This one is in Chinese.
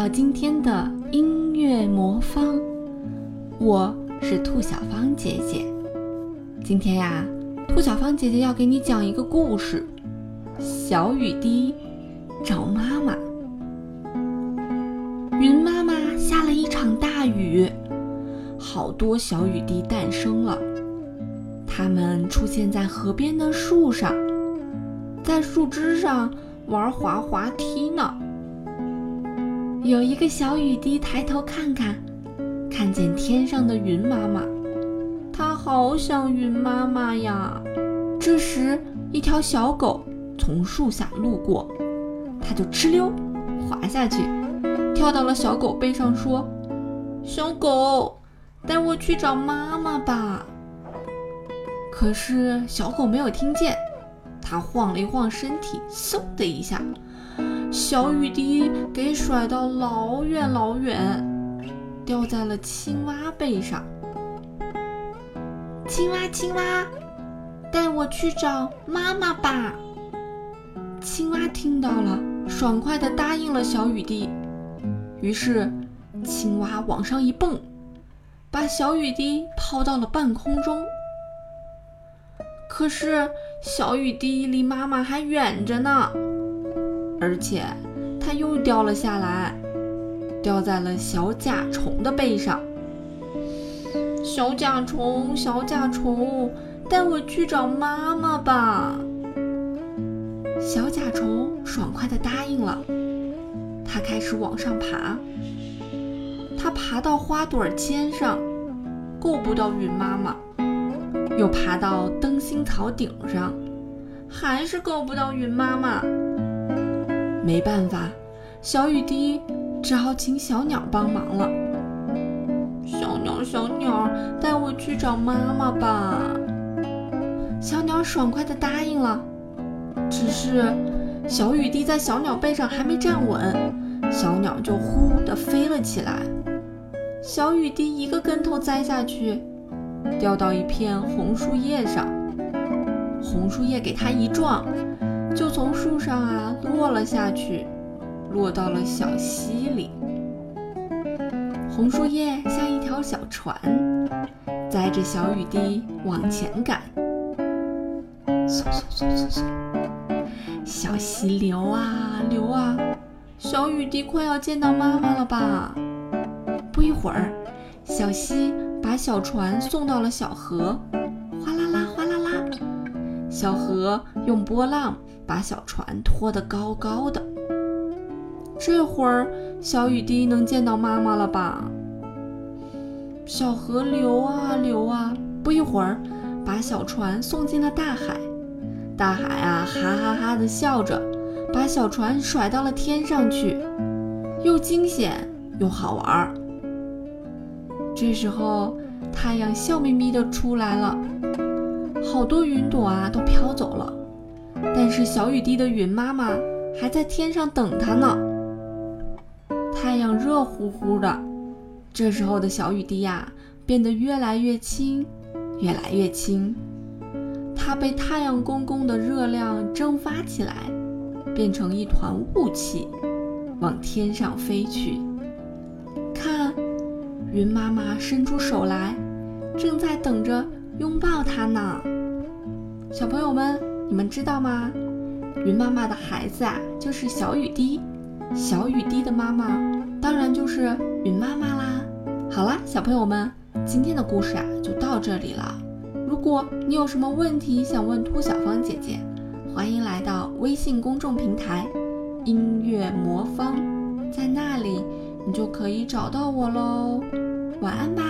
到今天的音乐魔方，我是兔小芳姐姐。今天呀，兔小芳姐姐要给你讲一个故事：小雨滴找妈妈。云妈妈下了一场大雨，好多小雨滴诞生了。它们出现在河边的树上，在树枝上玩滑滑梯呢。有一个小雨滴抬头看看，看见天上的云妈妈，它好想云妈妈呀。这时，一条小狗从树下路过，它就哧溜滑下去，跳到了小狗背上，说：“小狗，带我去找妈妈吧。”可是小狗没有听见，它晃了一晃身体，嗖的一下。小雨滴给甩到老远老远，掉在了青蛙背上。青蛙，青蛙，带我去找妈妈吧。青蛙听到了，爽快地答应了小雨滴。于是，青蛙往上一蹦，把小雨滴抛到了半空中。可是，小雨滴离妈妈还远着呢。而且，它又掉了下来，掉在了小甲虫的背上。小甲虫，小甲虫，带我去找妈妈吧！小甲虫爽快地答应了。它开始往上爬。它爬到花朵尖上，够不到云妈妈；又爬到灯芯草顶上，还是够不到云妈妈。没办法，小雨滴只好请小鸟帮忙了。小鸟，小鸟，带我去找妈妈吧！小鸟爽快地答应了。只是小雨滴在小鸟背上还没站稳，小鸟就呼地飞了起来。小雨滴一个跟头栽下去，掉到一片红树叶上。红树叶给它一撞。就从树上啊落了下去，落到了小溪里。红树叶像一条小船，载着小雨滴往前赶。嗖嗖嗖嗖嗖，小溪流啊流啊，小雨滴快要见到妈妈了吧？不一会儿，小溪把小船送到了小河，小河用波浪。把小船拖得高高的，这会儿小雨滴能见到妈妈了吧？小河流啊流啊，不一会儿把小船送进了大海。大海啊哈哈哈的笑着，把小船甩到了天上去，又惊险又好玩。这时候太阳笑眯眯的出来了，好多云朵啊都飘走了。但是小雨滴的云妈妈还在天上等它呢。太阳热乎乎的，这时候的小雨滴呀，变得越来越轻，越来越轻。它被太阳公公的热量蒸发起来，变成一团雾气，往天上飞去。看，云妈妈伸出手来，正在等着拥抱它呢。小朋友们。你们知道吗？云妈妈的孩子啊，就是小雨滴。小雨滴的妈妈当然就是云妈妈啦。好啦，小朋友们，今天的故事啊就到这里了。如果你有什么问题想问兔小芳姐姐，欢迎来到微信公众平台“音乐魔方”，在那里你就可以找到我喽。晚安吧。